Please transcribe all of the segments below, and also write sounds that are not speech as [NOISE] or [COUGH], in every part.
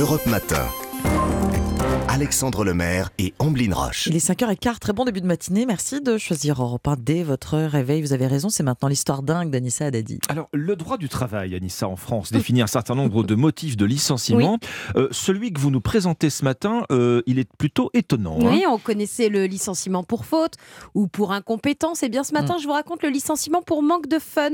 Europe Matin. Alexandre Lemaire et Amblin Roche. Il est 5h15, très bon début de matinée. Merci de choisir Europe 1 dès votre réveil. Vous avez raison, c'est maintenant l'histoire dingue d'Anissa Haddadi. Alors, le droit du travail, Anissa, en France, définit un certain nombre de motifs de licenciement. Euh, celui que vous nous présentez ce matin, euh, il est plutôt étonnant. hein. Oui, on connaissait le licenciement pour faute ou pour incompétence. Et bien ce matin, je vous raconte le licenciement pour manque de fun.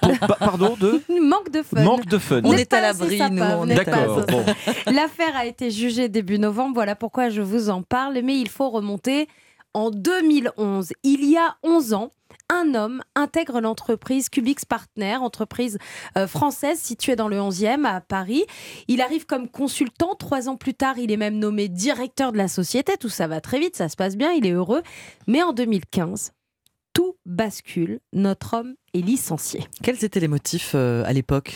Pour- pa- pardon, de [LAUGHS] manque de fun. manque de fun. On est à l'abri, nous, D'accord, bon. L'affaire a été jugée début novembre, voilà pourquoi je vous en parle, mais il faut remonter en 2011. Il y a 11 ans, un homme intègre l'entreprise Cubix Partner, entreprise euh, française située dans le 11e à Paris. Il arrive comme consultant. Trois ans plus tard, il est même nommé directeur de la société. Tout ça va très vite, ça se passe bien, il est heureux. Mais en 2015, tout bascule. Notre homme est licencié. Quels étaient les motifs euh, à l'époque?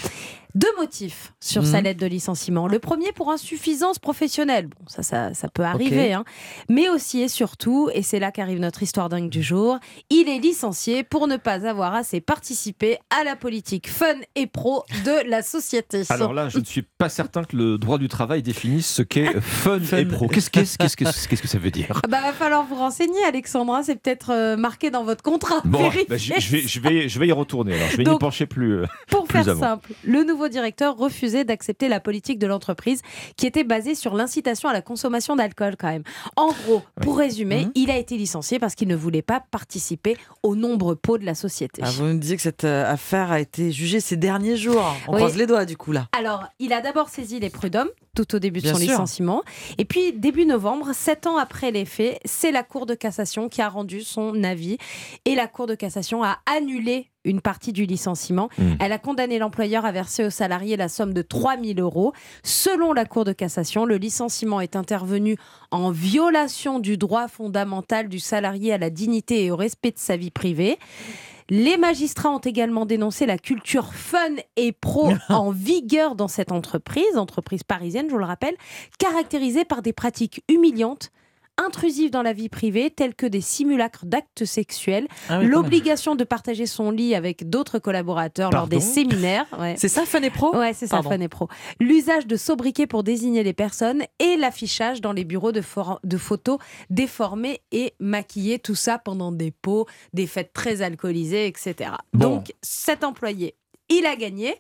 Deux motifs sur Mhm. sa lettre de licenciement. Le premier pour insuffisance professionnelle. Bon, ça, ça, ça peut arriver. hein. Mais aussi et surtout, et c'est là qu'arrive notre histoire dingue du jour, il est licencié pour ne pas avoir assez participé à la politique fun et pro de la société. [LAUGHS] Alors là, je ne suis pas certain que le droit du travail définisse ce qu'est fun, [LAUGHS] Fun. et pro. Qu'est-ce qu'est-ce- qu'est-ce que qu'est-ce que ça veut dire? Ah Bah, va falloir vous renseigner, Alexandra. C'est peut-être euh, marqué dans votre contrat. Bon, bah, je, je vais, je, vais, je vais y retourner. Alors, je vais Donc- pencher plus. euh. Pour faire avant. simple, le nouveau directeur refusait d'accepter la politique de l'entreprise qui était basée sur l'incitation à la consommation d'alcool quand même. En gros, pour résumer, Mhm. il a été licencié parce qu'il ne voulait pas participer aux nombreux pots de la société. Ah, Vous me disiez que cette euh, affaire a été jugée ces derniers jours. On Oui. croise les doigts du coup là. Alors, il a d'abord saisi les prud'hommes tout au début de Bien son sûr. licenciement. Et puis, début novembre, sept ans après les faits, c'est la Cour de cassation qui a rendu son avis. Et la Cour de cassation a annulé une partie du licenciement. Mm. Elle a condamné l'employeur à verser aux salariés la somme de 3 000 euros. Selon la Cour de cassation, le licenciement est intervenu en violation du droit fondamental du salarié à la dignité et au respect de sa vie privée. Les magistrats ont également dénoncé la culture fun et pro [LAUGHS] en vigueur dans cette entreprise, entreprise parisienne, je vous le rappelle, caractérisée par des pratiques humiliantes, intrusives dans la vie privée, telles que des simulacres d'actes sexuels, Ah oui, l'obligation de partager son lit avec d'autres collaborateurs lors des séminaires. ouais. C'est ça, Fun et Pro Ouais, c'est ça. Fun et Pro. L'usage de sobriquets pour désigner les personnes et l'affichage dans les bureaux de, photos déformées et maquillées, tout ça pendant des pots, des fêtes très alcoolisées, etc. Bon. Donc, cet employé, il a gagné.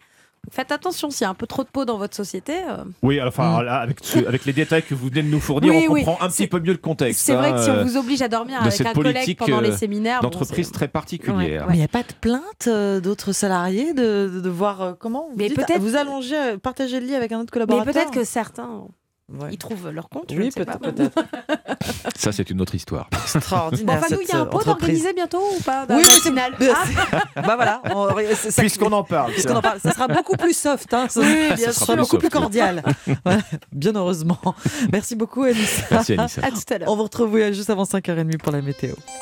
Faites attention, s'il y a un peu trop de pots dans votre société. euh, Oui, enfin, Mm. là, avec, ce- avec les détails que vous venez de nous fournir, Oui, on oui. comprend un petit peu mieux le contexte. C'est vrai hein, que si on euh, vous oblige à dormir de avec cette un collègue pendant les euh, séminaires, d'entreprise très particulière. Ouais, Mais il n'y a pas de plainte euh, d'autres salariés de, de, de voir comment vous, Mais dites, peut-être- vous allongez, partagez le lit avec un autre Mais collaborateur. peut-être que certains, Ouais. ils trouvent leur compte. Oui, peut-être. [LAUGHS] Ça, c'est une autre histoire. Extraordinaire. enfin, nous, il y a un pot euh, entreprise. d'organiser bientôt ou pas? Oui, oui, c'est Ah, [LAUGHS] bah voilà. Puisqu'on en parle. puisqu'on tiens. en parle, ça sera beaucoup plus soft. Hein, ça, Oui, ça bien sera sûr. beaucoup plus Soft, cordial. [LAUGHS] Bien heureusement. Merci beaucoup, Anissa. Merci, Anissa. à tout à l'heure. On vous retrouve juste avant 5h30 pour la météo.